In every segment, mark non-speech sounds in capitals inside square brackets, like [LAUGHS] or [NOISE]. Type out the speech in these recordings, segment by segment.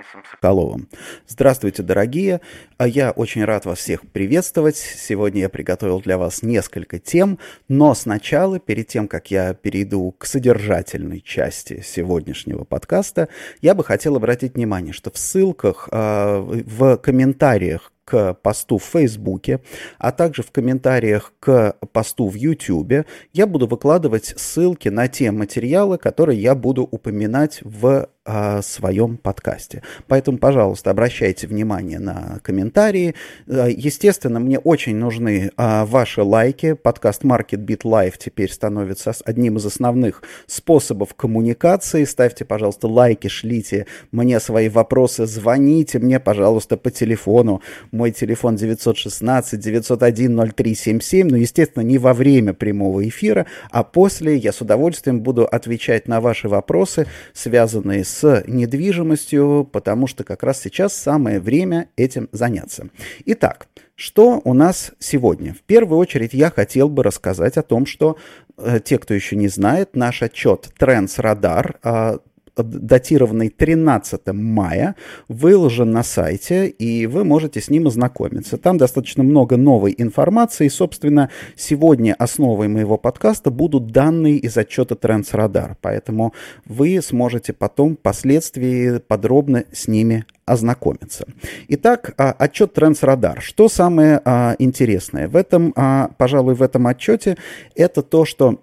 Денисом Соколовым. Здравствуйте, дорогие! А я очень рад вас всех приветствовать. Сегодня я приготовил для вас несколько тем, но сначала, перед тем, как я перейду к содержательной части сегодняшнего подкаста, я бы хотел обратить внимание, что в ссылках, а, в комментариях к посту в Фейсбуке, а также в комментариях к посту в Ютубе я буду выкладывать ссылки на те материалы, которые я буду упоминать в о своем подкасте. Поэтому, пожалуйста, обращайте внимание на комментарии. Э, естественно, мне очень нужны а, ваши лайки. Подкаст Market Beat Live теперь становится одним из основных способов коммуникации. Ставьте, пожалуйста, лайки, шлите мне свои вопросы, звоните мне, пожалуйста, по телефону. Мой телефон 916-901-0377. Ну, естественно, не во время прямого эфира, а после я с удовольствием буду отвечать на ваши вопросы, связанные с с недвижимостью, потому что как раз сейчас самое время этим заняться. Итак, что у нас сегодня? В первую очередь я хотел бы рассказать о том, что э, те, кто еще не знает, наш отчет Trends Radar датированный 13 мая, выложен на сайте, и вы можете с ним ознакомиться. Там достаточно много новой информации, и, собственно, сегодня основой моего подкаста будут данные из отчета Radar, поэтому вы сможете потом впоследствии подробно с ними ознакомиться. Итак, а, отчет Radar. Что самое а, интересное в этом, а, пожалуй, в этом отчете, это то, что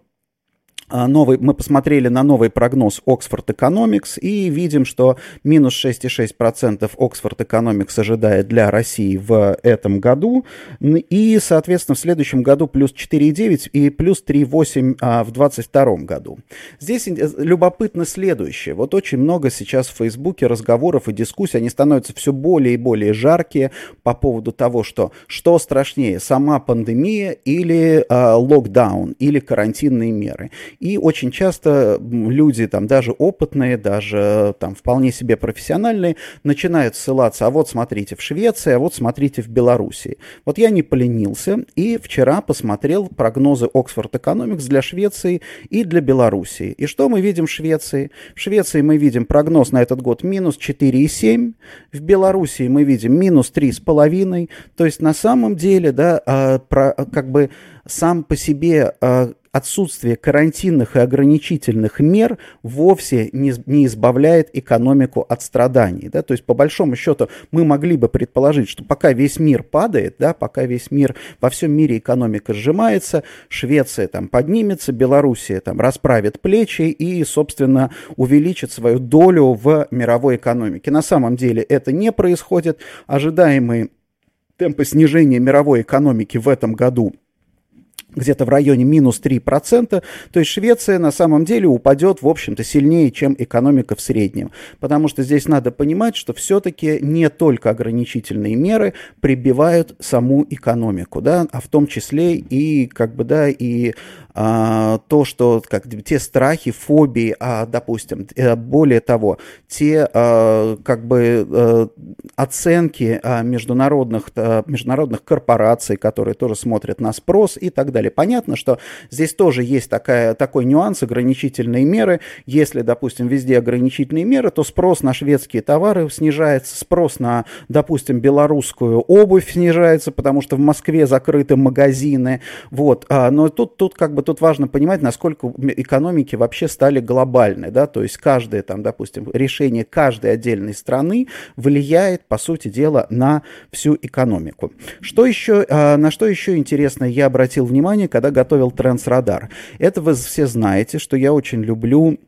новый, мы посмотрели на новый прогноз Oxford Economics и видим, что минус 6,6% Oxford Economics ожидает для России в этом году. И, соответственно, в следующем году плюс 4,9 и плюс 3,8 а, в 2022 году. Здесь любопытно следующее. Вот очень много сейчас в Фейсбуке разговоров и дискуссий, они становятся все более и более жаркие по поводу того, что что страшнее, сама пандемия или а, локдаун, или карантинные меры. И очень часто люди, там, даже опытные, даже там, вполне себе профессиональные, начинают ссылаться, а вот смотрите в Швеции, а вот смотрите в Белоруссии. Вот я не поленился и вчера посмотрел прогнозы Oxford Economics для Швеции и для Белоруссии. И что мы видим в Швеции? В Швеции мы видим прогноз на этот год минус 4,7, в Белоруссии мы видим минус 3,5. То есть на самом деле, да, а, про, как бы сам по себе а, отсутствие карантинных и ограничительных мер вовсе не, не избавляет экономику от страданий. Да? То есть, по большому счету, мы могли бы предположить, что пока весь мир падает, да, пока весь мир, во всем мире экономика сжимается, Швеция там поднимется, Белоруссия там расправит плечи и, собственно, увеличит свою долю в мировой экономике. На самом деле это не происходит. Ожидаемые темпы снижения мировой экономики в этом году – где-то в районе минус 3%, то есть Швеция на самом деле упадет, в общем-то, сильнее, чем экономика в среднем. Потому что здесь надо понимать, что все-таки не только ограничительные меры прибивают саму экономику, да, а в том числе и, как бы, да, и а, то, что как, те страхи, фобии, а, допустим, э, более того, те а, как бы а, оценки международных, а, международных корпораций, которые тоже смотрят на спрос и так далее. Понятно, что здесь тоже есть такая, такой нюанс, ограничительные меры. Если, допустим, везде ограничительные меры, то спрос на шведские товары снижается, спрос на, допустим, белорусскую обувь снижается, потому что в Москве закрыты магазины. Вот. А, но тут, тут как бы тут важно понимать, насколько экономики вообще стали глобальны, да, то есть каждое там, допустим, решение каждой отдельной страны влияет, по сути дела, на всю экономику. Что еще, а, на что еще интересно я обратил внимание, когда готовил Трансрадар? Это вы все знаете, что я очень люблю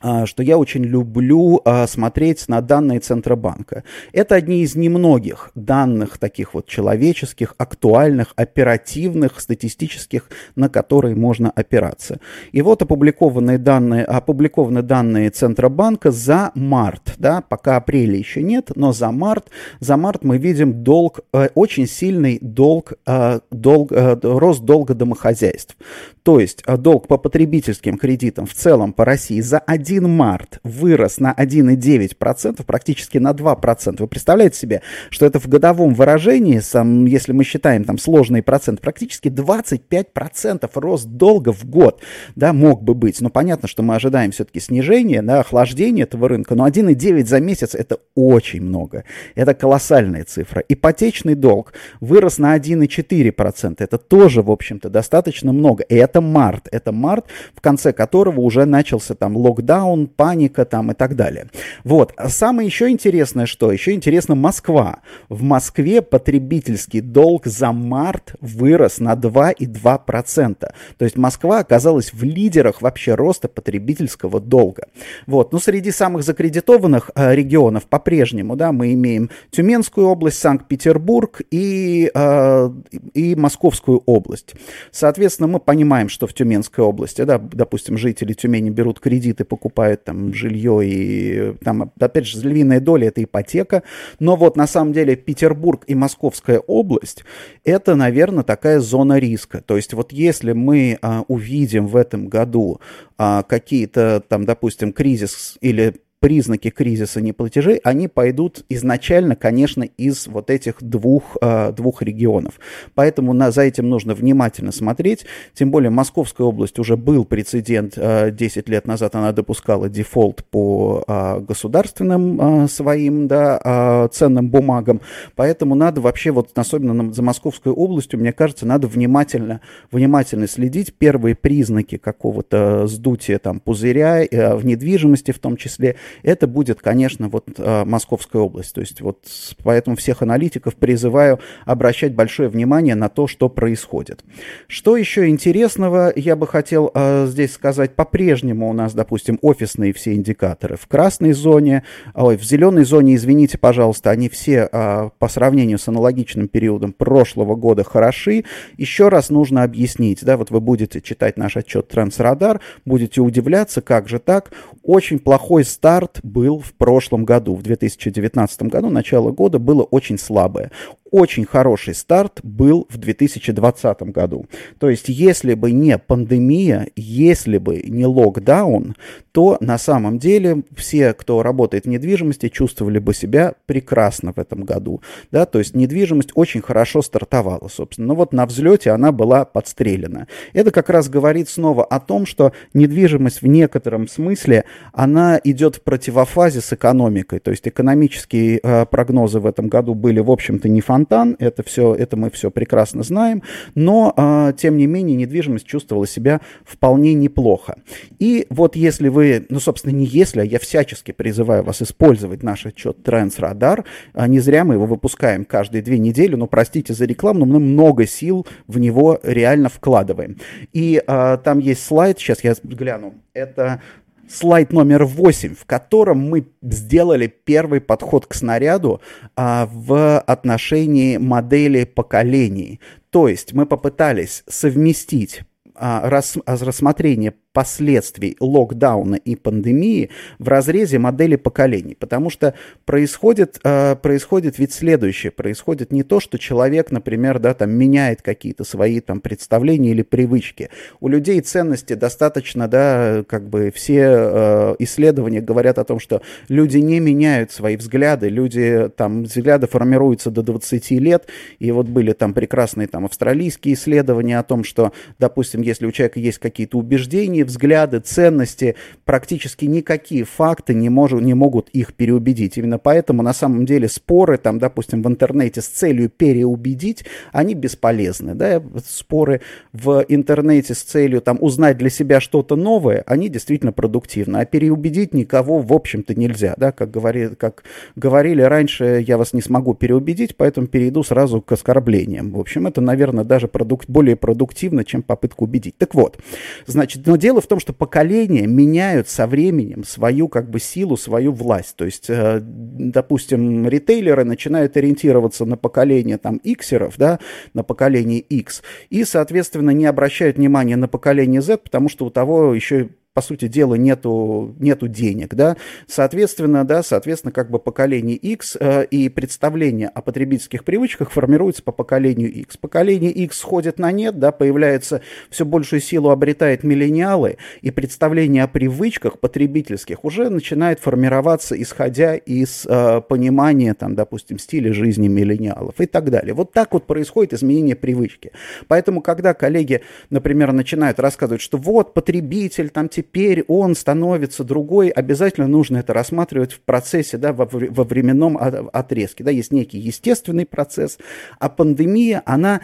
что я очень люблю а, смотреть на данные Центробанка. Это одни из немногих данных таких вот человеческих, актуальных, оперативных, статистических, на которые можно опираться. И вот опубликованные данные, опубликованы данные Центробанка за март, да, пока апреля еще нет, но за март, за март мы видим долг, э, очень сильный долг, э, долг, э, рост долга домохозяйств. То есть долг по потребительским кредитам в целом по России за один март вырос на 1,9%, практически на 2%. Вы представляете себе, что это в годовом выражении, сам, если мы считаем там сложный процент, практически 25% рост долга в год, да, мог бы быть. Но понятно, что мы ожидаем все-таки снижения, да, охлаждения этого рынка, но 1,9 за месяц это очень много. Это колоссальная цифра. Ипотечный долг вырос на 1,4%. Это тоже, в общем-то, достаточно много. И это март. Это март, в конце которого уже начался там локдаун, паника там и так далее. Вот. А самое еще интересное, что? Еще интересно Москва. В Москве потребительский долг за март вырос на 2,2%. То есть Москва оказалась в лидерах вообще роста потребительского долга. Вот. Ну, среди самых закредитованных э, регионов по-прежнему, да, мы имеем Тюменскую область, Санкт-Петербург и, э, и Московскую область. Соответственно, мы понимаем, что в Тюменской области, да, допустим, жители Тюмени берут кредиты, покупают там жилье и там, опять же, львиная доля это ипотека. Но вот на самом деле Петербург и Московская область это, наверное, такая зона риска. То есть вот если мы а, увидим в этом году а, какие-то там, допустим, кризис или признаки кризиса неплатежей, они пойдут изначально, конечно, из вот этих двух, э, двух регионов. Поэтому на, за этим нужно внимательно смотреть. Тем более Московская область уже был прецедент. Э, 10 лет назад она допускала дефолт по э, государственным э, своим да, ценным бумагам. Поэтому надо вообще, вот особенно на, за Московской областью, мне кажется, надо внимательно, внимательно следить. Первые признаки какого-то сдутия там, пузыря в недвижимости в том числе – это будет, конечно, вот э, Московская область. То есть вот поэтому всех аналитиков призываю обращать большое внимание на то, что происходит. Что еще интересного я бы хотел э, здесь сказать. По-прежнему у нас, допустим, офисные все индикаторы в красной зоне, ой, в зеленой зоне, извините, пожалуйста, они все э, по сравнению с аналогичным периодом прошлого года хороши. Еще раз нужно объяснить, да, вот вы будете читать наш отчет Трансрадар, будете удивляться, как же так, очень плохой старт старт был в прошлом году, в 2019 году, начало года было очень слабое очень хороший старт был в 2020 году. То есть, если бы не пандемия, если бы не локдаун, то на самом деле все, кто работает в недвижимости, чувствовали бы себя прекрасно в этом году. Да? То есть, недвижимость очень хорошо стартовала, собственно. Но вот на взлете она была подстрелена. Это как раз говорит снова о том, что недвижимость в некотором смысле, она идет в противофазе с экономикой. То есть, экономические э, прогнозы в этом году были, в общем-то, не фантастические, фонтан, это все, это мы все прекрасно знаем, но, а, тем не менее, недвижимость чувствовала себя вполне неплохо. И вот если вы, ну, собственно, не если, а я всячески призываю вас использовать наш отчет Трансрадар, не зря мы его выпускаем каждые две недели, но, простите за рекламу, но мы много сил в него реально вкладываем. И а, там есть слайд, сейчас я гляну, это слайд номер 8, в котором мы сделали первый подход к снаряду а, в отношении модели поколений. То есть мы попытались совместить а, рас, рассмотрение последствий локдауна и пандемии в разрезе модели поколений. Потому что происходит, э, происходит ведь следующее. Происходит не то, что человек, например, да, там, меняет какие-то свои там, представления или привычки. У людей ценности достаточно, да, как бы все э, исследования говорят о том, что люди не меняют свои взгляды, люди, там, взгляды формируются до 20 лет, и вот были там прекрасные там австралийские исследования о том, что, допустим, если у человека есть какие-то убеждения, взгляды, ценности, практически никакие факты не, может, не могут их переубедить. Именно поэтому на самом деле споры, там, допустим, в интернете с целью переубедить, они бесполезны. Да? Споры в интернете с целью там, узнать для себя что-то новое, они действительно продуктивны. А переубедить никого, в общем-то, нельзя. Да? Как, говори, как говорили раньше, я вас не смогу переубедить, поэтому перейду сразу к оскорблениям. В общем, это, наверное, даже продук более продуктивно, чем попытка убедить. Так вот, значит, но дело Дело в том, что поколения меняют со временем свою как бы силу, свою власть. То есть, э, допустим, ритейлеры начинают ориентироваться на поколение там иксеров, да, на поколение X, и, соответственно, не обращают внимания на поколение Z, потому что у того еще по сути дела, нету, нету денег, да, соответственно, да, соответственно, как бы поколение X э, и представление о потребительских привычках формируется по поколению X. Поколение X сходит на нет, да, появляется, все большую силу обретает миллениалы, и представление о привычках потребительских уже начинает формироваться, исходя из э, понимания, там, допустим, стиля жизни миллениалов и так далее. Вот так вот происходит изменение привычки. Поэтому, когда коллеги, например, начинают рассказывать, что вот потребитель, там теперь он становится другой, обязательно нужно это рассматривать в процессе, да, во, во временном отрезке. Да, есть некий естественный процесс, а пандемия, она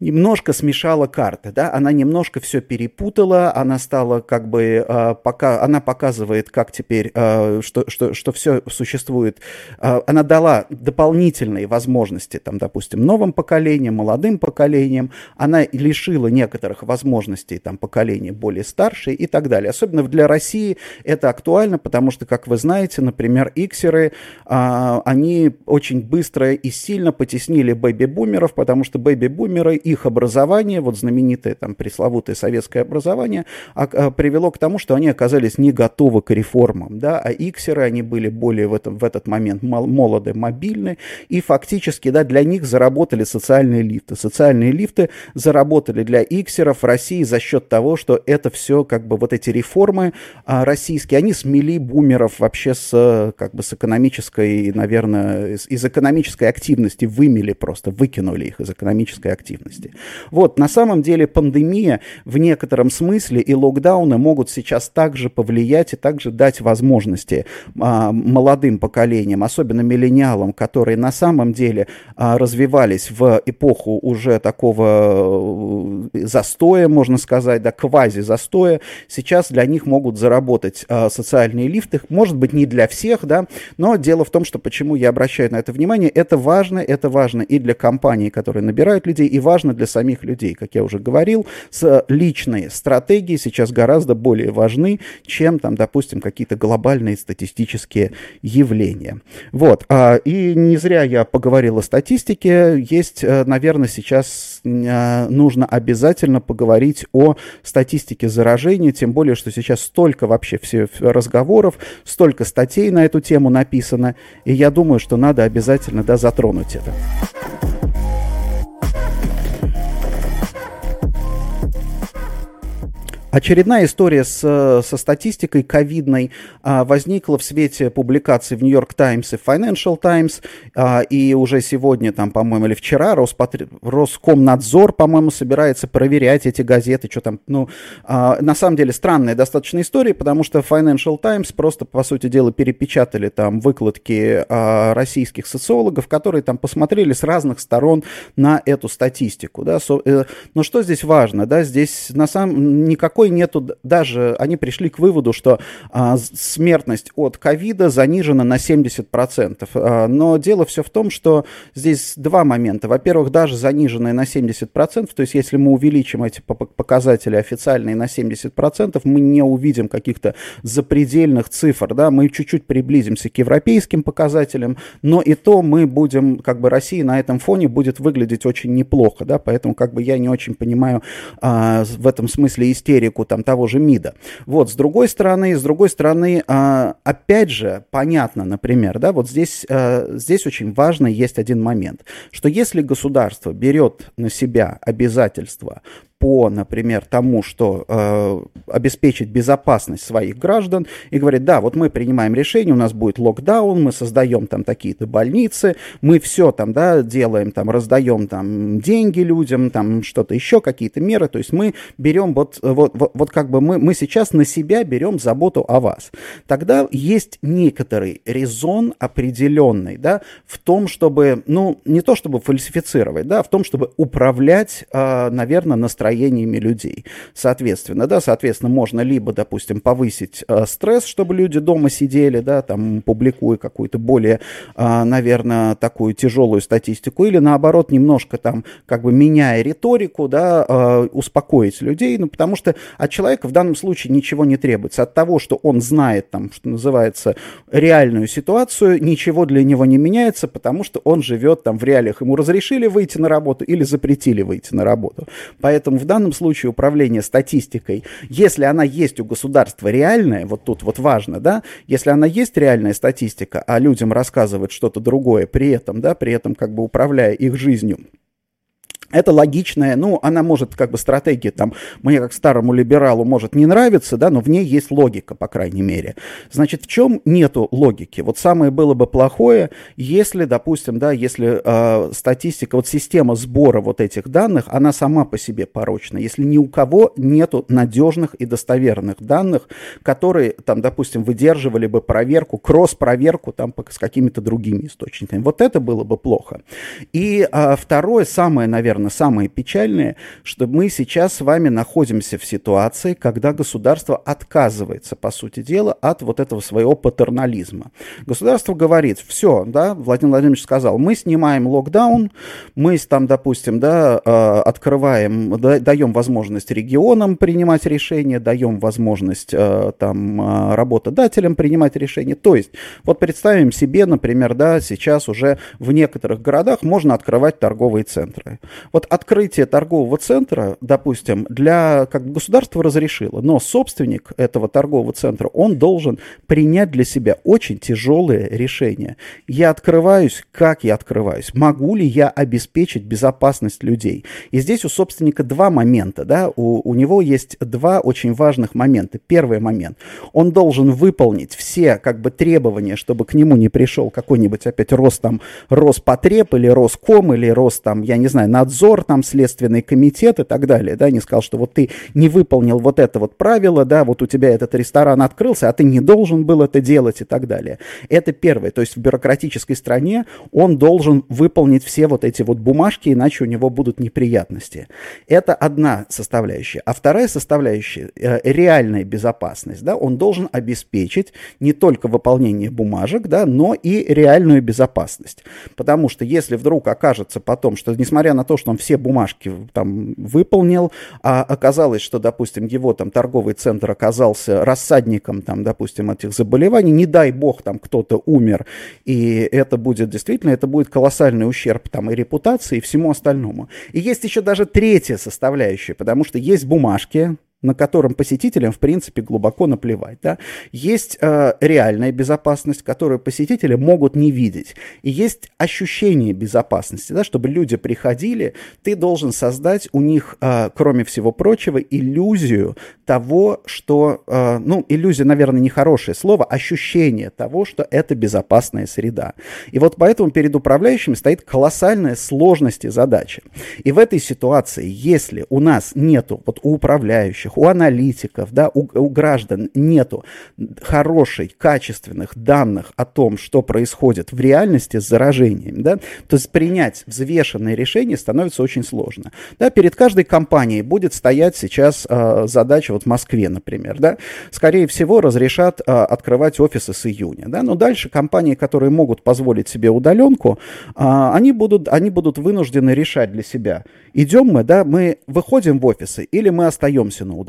немножко смешала карты, да, она немножко все перепутала, она стала как бы, э, пока, она показывает, как теперь, э, что, что, что все существует, э, она дала дополнительные возможности, там, допустим, новым поколениям, молодым поколениям, она лишила некоторых возможностей, там, поколения более старшие и так далее. Особенно для России это актуально, потому что, как вы знаете, например, иксеры, э, они очень быстро и сильно потеснили бэби-бумеров, потому что бэби-бумеры их образование, вот знаменитое там пресловутое советское образование, а, а, привело к тому, что они оказались не готовы к реформам, да, а иксеры, они были более в, этом, в этот момент молоды, мобильны, и фактически, да, для них заработали социальные лифты. Социальные лифты заработали для иксеров России за счет того, что это все, как бы, вот эти реформы а, российские, они смели бумеров вообще с, как бы, с экономической, наверное, из, из экономической активности, вымели просто, выкинули их из экономической активности деятельности. Вот, на самом деле пандемия в некотором смысле и локдауны могут сейчас также повлиять и также дать возможности а, молодым поколениям, особенно миллениалам, которые на самом деле а, развивались в эпоху уже такого э, застоя, можно сказать, да, квази-застоя, сейчас для них могут заработать а, социальные лифты, может быть, не для всех, да, но дело в том, что почему я обращаю на это внимание, это важно, это важно и для компаний, которые набирают людей, и важно важно для самих людей. Как я уже говорил, с личные стратегии сейчас гораздо более важны, чем, там, допустим, какие-то глобальные статистические явления. Вот. А, и не зря я поговорил о статистике. Есть, э, наверное, сейчас э, нужно обязательно поговорить о статистике заражения, тем более, что сейчас столько вообще все разговоров, столько статей на эту тему написано, и я думаю, что надо обязательно да, затронуть это. Очередная история с, со статистикой ковидной а, возникла в свете публикации в York Times и Financial Times, а, и уже сегодня, там, по-моему, или вчера Роспотр... Роскомнадзор, по-моему, собирается проверять эти газеты, что там, ну, а, на самом деле странная достаточно история, потому что Financial Times просто, по сути дела, перепечатали там выкладки а, российских социологов, которые там посмотрели с разных сторон на эту статистику, да, со, э, но что здесь важно, да, здесь на самом никакой никакой нету, даже они пришли к выводу, что а, смертность от ковида занижена на 70%. А, но дело все в том, что здесь два момента. Во-первых, даже заниженная на 70%, то есть если мы увеличим эти показатели официальные на 70%, мы не увидим каких-то запредельных цифр, да, мы чуть-чуть приблизимся к европейским показателям, но и то мы будем, как бы Россия на этом фоне будет выглядеть очень неплохо, да, поэтому как бы я не очень понимаю а, в этом смысле истерику политику там того же МИДа. Вот, с другой стороны, с другой стороны, а, опять же, понятно, например, да, вот здесь, а, здесь очень важно есть один момент, что если государство берет на себя обязательства по, например, тому, что э, обеспечить безопасность своих граждан, и говорит, да, вот мы принимаем решение, у нас будет локдаун, мы создаем там такие-то больницы, мы все там, да, делаем там, раздаем там деньги людям, там что-то еще, какие-то меры, то есть мы берем вот, вот, вот, вот как бы мы, мы сейчас на себя берем заботу о вас. Тогда есть некоторый резон определенный, да, в том, чтобы, ну, не то чтобы фальсифицировать, да, а в том, чтобы управлять, э, наверное, настроением настроениями людей. Соответственно, да, соответственно, можно либо, допустим, повысить э, стресс, чтобы люди дома сидели, да, там, публикуя какую-то более, э, наверное, такую тяжелую статистику, или наоборот, немножко там, как бы меняя риторику, да, э, успокоить людей, ну, потому что от человека в данном случае ничего не требуется. От того, что он знает, там, что называется, реальную ситуацию, ничего для него не меняется, потому что он живет там в реалиях. Ему разрешили выйти на работу или запретили выйти на работу. Поэтому Поэтому в данном случае управление статистикой, если она есть у государства реальная, вот тут вот важно, да, если она есть реальная статистика, а людям рассказывают что-то другое при этом, да, при этом как бы управляя их жизнью, это логичная, ну, она может, как бы, стратегия, там, мне как старому либералу может не нравиться, да, но в ней есть логика, по крайней мере. Значит, в чем нету логики? Вот самое было бы плохое, если, допустим, да, если э, статистика, вот система сбора вот этих данных, она сама по себе порочна. Если ни у кого нету надежных и достоверных данных, которые, там, допустим, выдерживали бы проверку, кросс-проверку, там, с какими-то другими источниками. Вот это было бы плохо. И э, второе, самое, наверное, наверное, самое печальное, что мы сейчас с вами находимся в ситуации, когда государство отказывается, по сути дела, от вот этого своего патернализма. Государство говорит, все, да, Владимир Владимирович сказал, мы снимаем локдаун, мы там, допустим, да, э, открываем, даем возможность регионам принимать решения, даем возможность э, там э, работодателям принимать решения. То есть, вот представим себе, например, да, сейчас уже в некоторых городах можно открывать торговые центры. Вот открытие торгового центра, допустим, для как государство разрешило, но собственник этого торгового центра, он должен принять для себя очень тяжелое решение. Я открываюсь, как я открываюсь? Могу ли я обеспечить безопасность людей? И здесь у собственника два момента, да, у, у него есть два очень важных момента. Первый момент, он должен выполнить все как бы требования, чтобы к нему не пришел какой-нибудь опять рост там Роспотреб или Роском или Рос там, я не знаю, надзор надзор, там, следственный комитет и так далее, да, не сказал, что вот ты не выполнил вот это вот правило, да, вот у тебя этот ресторан открылся, а ты не должен был это делать и так далее. Это первое, то есть в бюрократической стране он должен выполнить все вот эти вот бумажки, иначе у него будут неприятности. Это одна составляющая. А вторая составляющая, э, реальная безопасность, да, он должен обеспечить не только выполнение бумажек, да, но и реальную безопасность. Потому что если вдруг окажется потом, что несмотря на то, что он все бумажки там выполнил, а оказалось, что, допустим, его там торговый центр оказался рассадником там, допустим, этих заболеваний, не дай бог там кто-то умер, и это будет действительно, это будет колоссальный ущерб там и репутации, и всему остальному. И есть еще даже третья составляющая, потому что есть бумажки, на котором посетителям, в принципе, глубоко наплевать. Да? Есть э, реальная безопасность, которую посетители могут не видеть. И есть ощущение безопасности, да? чтобы люди приходили, ты должен создать у них, э, кроме всего прочего, иллюзию того, что, э, ну, иллюзия, наверное, нехорошее слово, ощущение того, что это безопасная среда. И вот поэтому перед управляющими стоит колоссальная сложность и задача. И в этой ситуации, если у нас нету, вот у управляющих, у аналитиков, да, у, у граждан нету хорошей, качественных данных о том, что происходит в реальности с заражением, да, то есть принять взвешенное решение становится очень сложно. Да, перед каждой компанией будет стоять сейчас э, задача, вот в Москве, например, да, скорее всего, разрешат э, открывать офисы с июня, да, но дальше компании, которые могут позволить себе удаленку, э, они, будут, они будут вынуждены решать для себя, идем мы, да, мы выходим в офисы или мы остаемся на удаленке.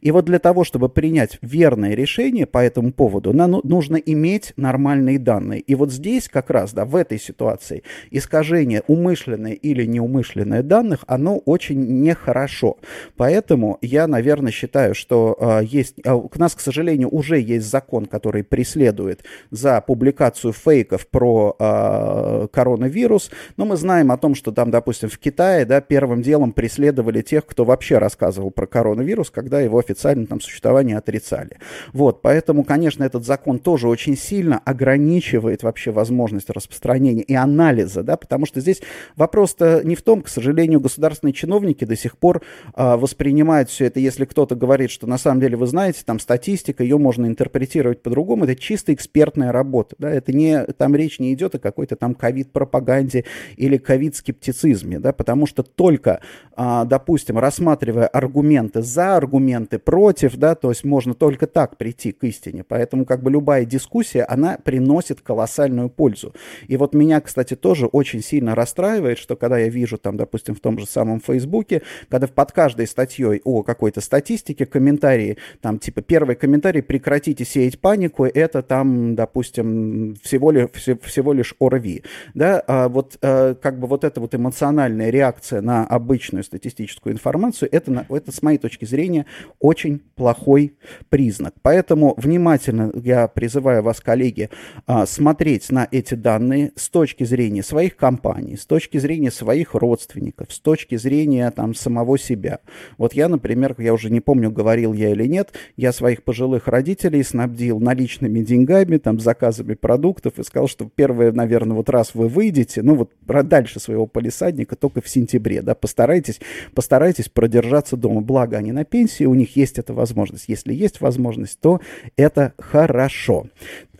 И вот для того, чтобы принять верное решение по этому поводу, нам ну, нужно иметь нормальные данные. И вот здесь как раз, да, в этой ситуации искажение умышленное или неумышленное данных, оно очень нехорошо. Поэтому я, наверное, считаю, что э, есть, э, к нас, к сожалению, уже есть закон, который преследует за публикацию фейков про э, коронавирус, но мы знаем о том, что там, допустим, в Китае, да, первым делом преследовали тех, кто вообще рассказывал про коронавирус, коронавирус, когда его официально там существование отрицали. Вот, поэтому, конечно, этот закон тоже очень сильно ограничивает вообще возможность распространения и анализа, да, потому что здесь вопрос-то не в том, к сожалению, государственные чиновники до сих пор а, воспринимают все это, если кто-то говорит, что на самом деле, вы знаете, там статистика, ее можно интерпретировать по-другому, это чисто экспертная работа, да, это не, там речь не идет о какой-то там ковид-пропаганде или ковид-скептицизме, да, потому что только, а, допустим, рассматривая аргументы за аргументы против, да, то есть можно только так прийти к истине. Поэтому как бы любая дискуссия, она приносит колоссальную пользу. И вот меня, кстати, тоже очень сильно расстраивает, что когда я вижу там, допустим, в том же самом Фейсбуке, когда под каждой статьей о какой-то статистике комментарии, там типа первый комментарий «прекратите сеять панику», это там, допустим, всего лишь, всего лишь ОРВИ. Да, а вот а, как бы вот эта вот эмоциональная реакция на обычную статистическую информацию, это, это с моей точки зрения очень плохой признак. Поэтому внимательно я призываю вас, коллеги, а, смотреть на эти данные с точки зрения своих компаний, с точки зрения своих родственников, с точки зрения там самого себя. Вот я, например, я уже не помню, говорил я или нет, я своих пожилых родителей снабдил наличными деньгами, там, заказами продуктов и сказал, что первый, наверное, вот раз вы выйдете, ну вот дальше своего полисадника только в сентябре, да, постарайтесь, постарайтесь продержаться дома. Благо они на пенсии, у них есть эта возможность. Если есть возможность, то это хорошо.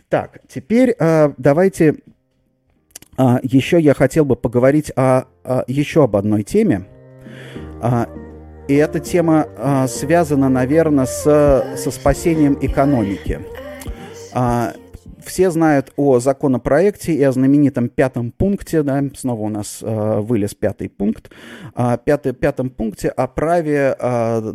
Так, теперь э, давайте э, еще я хотел бы поговорить о, о еще об одной теме. Э, и эта тема э, связана, наверное, с, со спасением экономики. Э, все знают о законопроекте и о знаменитом пятом пункте, да, снова у нас э, вылез пятый пункт, э, пятый, пятом пункте о праве э,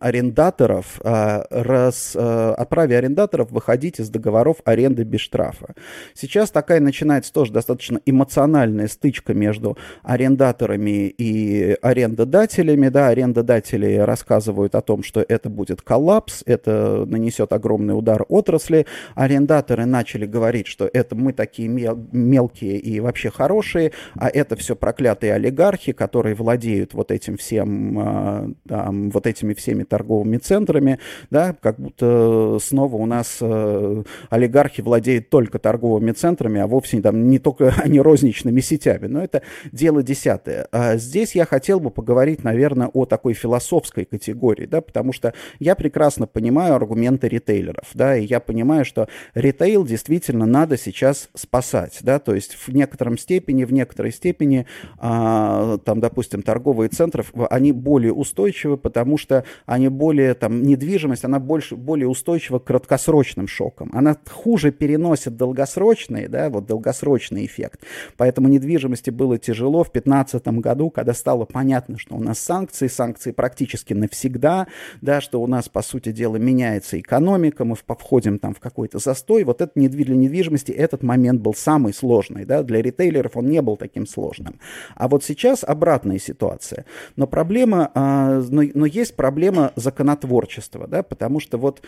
арендаторов, э, раз, э, о праве арендаторов выходить из договоров аренды без штрафа. Сейчас такая начинается тоже достаточно эмоциональная стычка между арендаторами и арендодателями, да, арендодатели рассказывают о том, что это будет коллапс, это нанесет огромный удар отрасли, арендаторы начали говорить, что это мы такие мел мелкие и вообще хорошие, а это все проклятые олигархи, которые владеют вот этим всем, э, там, вот этими всеми торговыми центрами, да, как будто снова у нас э, олигархи владеют только торговыми центрами, а вовсе там не только [LAUGHS] они розничными сетями, но это дело десятое. А здесь я хотел бы поговорить, наверное, о такой философской категории, да, потому что я прекрасно понимаю аргументы ритейлеров, да, и я понимаю, что ритейл действительно надо сейчас спасать, да, то есть в некотором степени, в некоторой степени, а, там, допустим, торговые центры, они более устойчивы, потому что они более, там, недвижимость, она больше, более устойчива к краткосрочным шокам. Она хуже переносит долгосрочный, да, вот долгосрочный эффект. Поэтому недвижимости было тяжело в 2015 году, когда стало понятно, что у нас санкции, санкции практически навсегда, да, что у нас, по сути дела, меняется экономика, мы входим там в какой-то застой, вот это для недвижимости этот момент был самый сложный. Да? Для ритейлеров он не был таким сложным. А вот сейчас обратная ситуация. Но проблема, а, но, но есть проблема законотворчества, да? потому что вот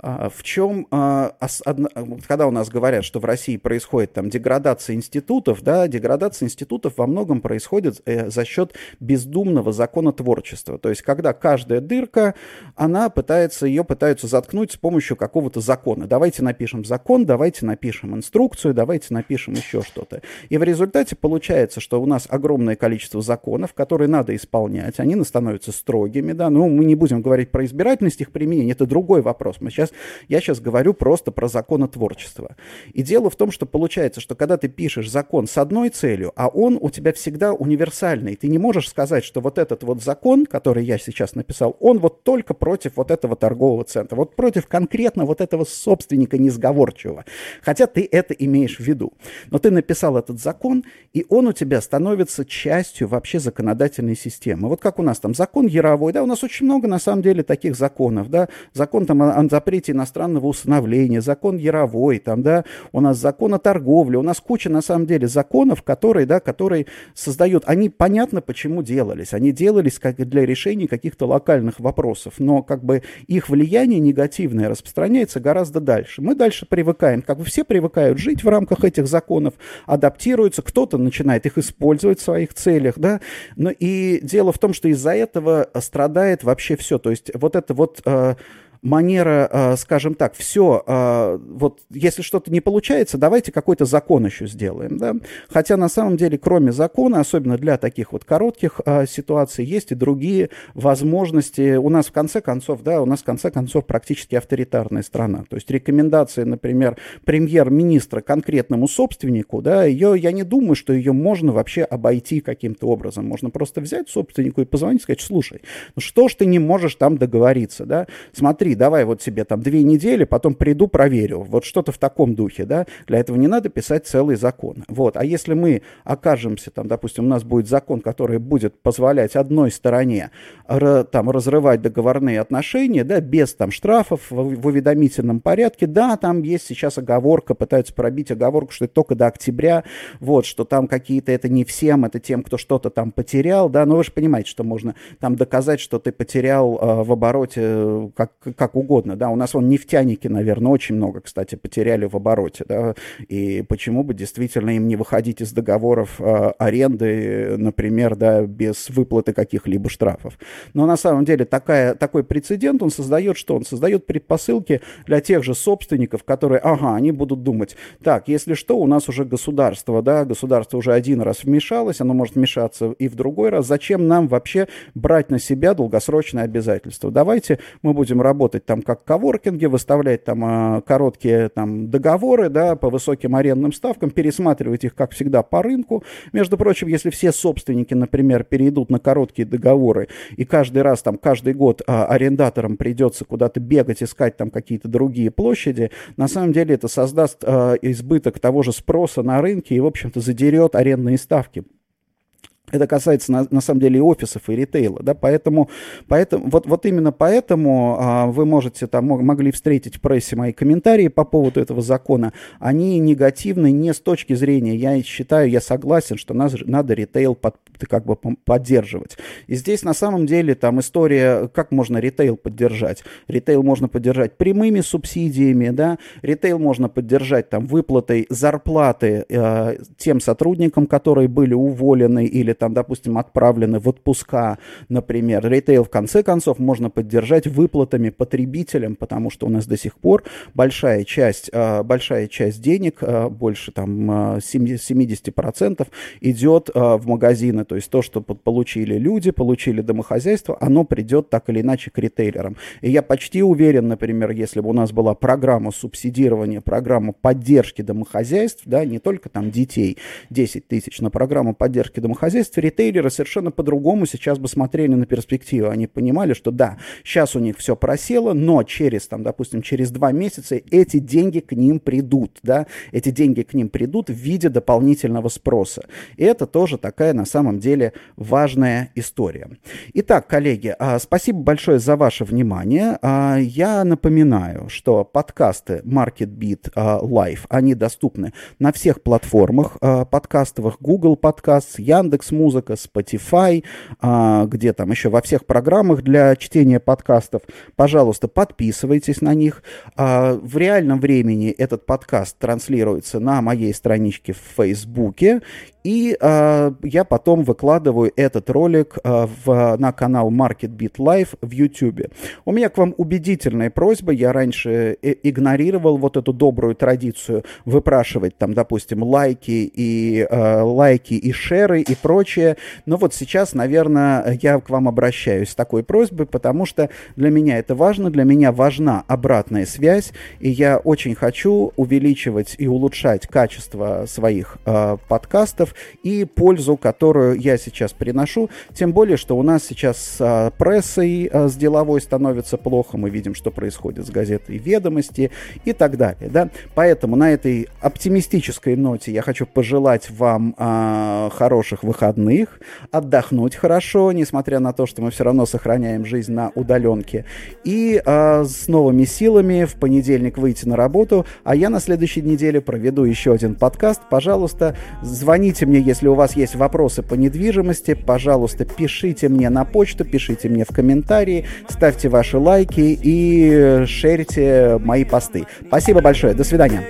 а, в чем, а, когда у нас говорят, что в России происходит там деградация институтов, да, деградация институтов во многом происходит э, за счет бездумного законотворчества. То есть, когда каждая дырка, она пытается, ее пытаются заткнуть с помощью какого-то закона. Давайте напишем закон, давайте напишем инструкцию, давайте напишем еще что-то. И в результате получается, что у нас огромное количество законов, которые надо исполнять, они становятся строгими, да, ну, мы не будем говорить про избирательность их применения, это другой вопрос. Мы сейчас я сейчас говорю просто про законотворчество. И дело в том, что получается, что когда ты пишешь закон с одной целью, а он у тебя всегда универсальный, ты не можешь сказать, что вот этот вот закон, который я сейчас написал, он вот только против вот этого торгового центра, вот против конкретно вот этого собственника несговорчивого. Хотя ты это имеешь в виду. Но ты написал этот закон, и он у тебя становится частью вообще законодательной системы. Вот как у нас там закон Яровой, да, у нас очень много на самом деле таких законов, да, закон там о, о запрете иностранного усыновления, закон Яровой, там, да, у нас закон о торговле, у нас куча, на самом деле, законов, которые, да, которые создают, они понятно, почему делались, они делались как для решения каких-то локальных вопросов, но как бы их влияние негативное распространяется гораздо дальше. Мы дальше привыкаем, как бы все привыкают жить в рамках этих законов, адаптируются, кто-то начинает их использовать в своих целях, да, но и дело в том, что из-за этого страдает вообще все, то есть вот это вот э, манера, э, скажем так, все, э, вот если что-то не получается, давайте какой-то закон еще сделаем, да. Хотя на самом деле, кроме закона, особенно для таких вот коротких э, ситуаций, есть и другие возможности. У нас в конце концов, да, у нас в конце концов практически авторитарная страна. То есть рекомендации, например, премьер-министра конкретному собственнику, да, ее, я не думаю, что ее можно вообще обойти каким-то образом. Можно просто взять собственнику и позвонить сказать, слушай, ну что ж ты не можешь там договориться, да, смотри, давай вот себе там две недели, потом приду, проверю. Вот что-то в таком духе, да. Для этого не надо писать целый закон. Вот. А если мы окажемся там, допустим, у нас будет закон, который будет позволять одной стороне там разрывать договорные отношения, да, без там штрафов в, в уведомительном порядке, да, там есть сейчас оговорка, пытаются пробить оговорку, что это только до октября, вот, что там какие-то, это не всем, это тем, кто что-то там потерял, да, но вы же понимаете, что можно там доказать, что ты потерял э, в обороте э, как, как угодно, да, у нас вон нефтяники, наверное, очень много, кстати, потеряли в обороте, да, и почему бы действительно им не выходить из договоров э, аренды, например, да, без выплаты каких-либо штрафов. Но на самом деле такая, такой прецедент, он создает что? Он создает предпосылки для тех же собственников, которые, ага, они будут думать, так, если что, у нас уже государство, да, государство уже один раз вмешалось, оно может вмешаться и в другой раз, зачем нам вообще брать на себя долгосрочные обязательства? Давайте мы будем работать там как коворкинги, выставлять там а, короткие там договоры, да, по высоким арендным ставкам, пересматривать их, как всегда, по рынку. Между прочим, если все собственники, например, перейдут на короткие договоры, и каждый раз, там, каждый год а, арендаторам придется куда-то бегать, искать там какие-то другие площади, на самом деле это создаст а, избыток того же спроса на рынке и, в общем-то, задерет арендные ставки. Это касается, на, на самом деле, и офисов, и ритейла, да, поэтому, поэтому вот, вот именно поэтому а, вы можете там, могли встретить в прессе мои комментарии по поводу этого закона, они негативны не с точки зрения, я считаю, я согласен, что нас, надо ритейл под, как бы поддерживать. И здесь, на самом деле, там история, как можно ритейл поддержать. Ритейл можно поддержать прямыми субсидиями, да, ритейл можно поддержать там выплатой зарплаты э, тем сотрудникам, которые были уволены или там, допустим, отправлены в отпуска, например. Ритейл, в конце концов, можно поддержать выплатами потребителям, потому что у нас до сих пор большая часть, э, большая часть денег, э, больше там 70% э, идет в магазины. То есть то, что получили люди, получили домохозяйство, оно придет так или иначе к ритейлерам. И я почти уверен, например, если бы у нас была программа субсидирования, программа поддержки домохозяйств, да, не только там детей 10 тысяч, но программа поддержки домохозяйств, хозяйстве ритейлеры совершенно по-другому сейчас бы смотрели на перспективу. Они понимали, что да, сейчас у них все просело, но через, там, допустим, через два месяца эти деньги к ним придут, да, эти деньги к ним придут в виде дополнительного спроса. И это тоже такая, на самом деле, важная история. Итак, коллеги, а, спасибо большое за ваше внимание. А, я напоминаю, что подкасты MarketBeat а, Live, они доступны на всех платформах подкастовых, Google Podcasts, Яндекс Яндекс Музыка, Spotify, а, где там еще во всех программах для чтения подкастов. Пожалуйста, подписывайтесь на них. А, в реальном времени этот подкаст транслируется на моей страничке в Фейсбуке. И э, я потом выкладываю этот ролик э, в, на канал Market Beat Live в YouTube. У меня к вам убедительная просьба. Я раньше э игнорировал вот эту добрую традицию выпрашивать там, допустим, лайки и э, лайки и шеры и прочее. Но вот сейчас, наверное, я к вам обращаюсь с такой просьбой, потому что для меня это важно, для меня важна обратная связь, и я очень хочу увеличивать и улучшать качество своих э, подкастов, и пользу, которую я сейчас приношу. Тем более, что у нас сейчас с а, прессой а, с деловой становится плохо. Мы видим, что происходит с газетой «Ведомости» и так далее. Да? Поэтому на этой оптимистической ноте я хочу пожелать вам а, хороших выходных, отдохнуть хорошо, несмотря на то, что мы все равно сохраняем жизнь на удаленке. И а, с новыми силами в понедельник выйти на работу. А я на следующей неделе проведу еще один подкаст. Пожалуйста, звоните мне, если у вас есть вопросы по недвижимости, пожалуйста, пишите мне на почту, пишите мне в комментарии, ставьте ваши лайки и шерите мои посты. Спасибо большое, до свидания.